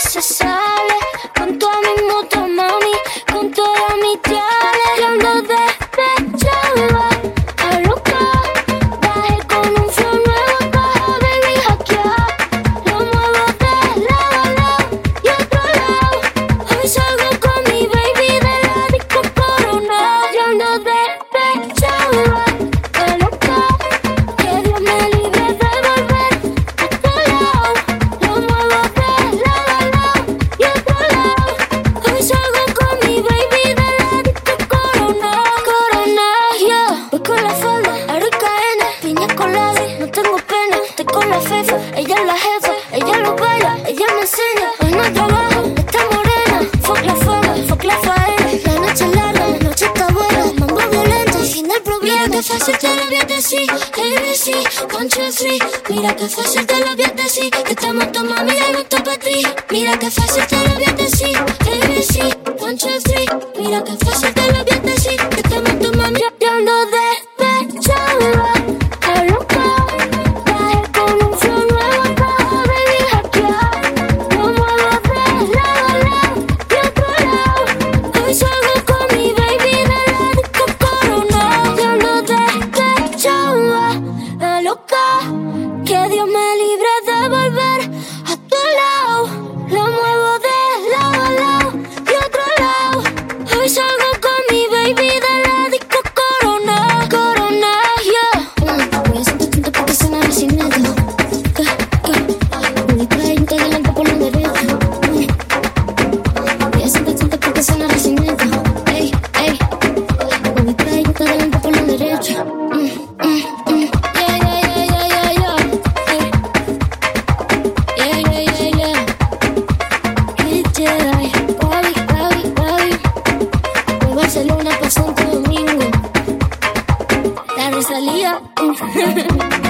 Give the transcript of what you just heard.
se sale con toda mi moto, mami, con toda mi tía. Mira que fácil te lo voy a decir. Que estamos tomando mami, y gusto para ti. Mira que fácil te lo voy a decir. ABC. Mira que fácil te lo voy a decir. up.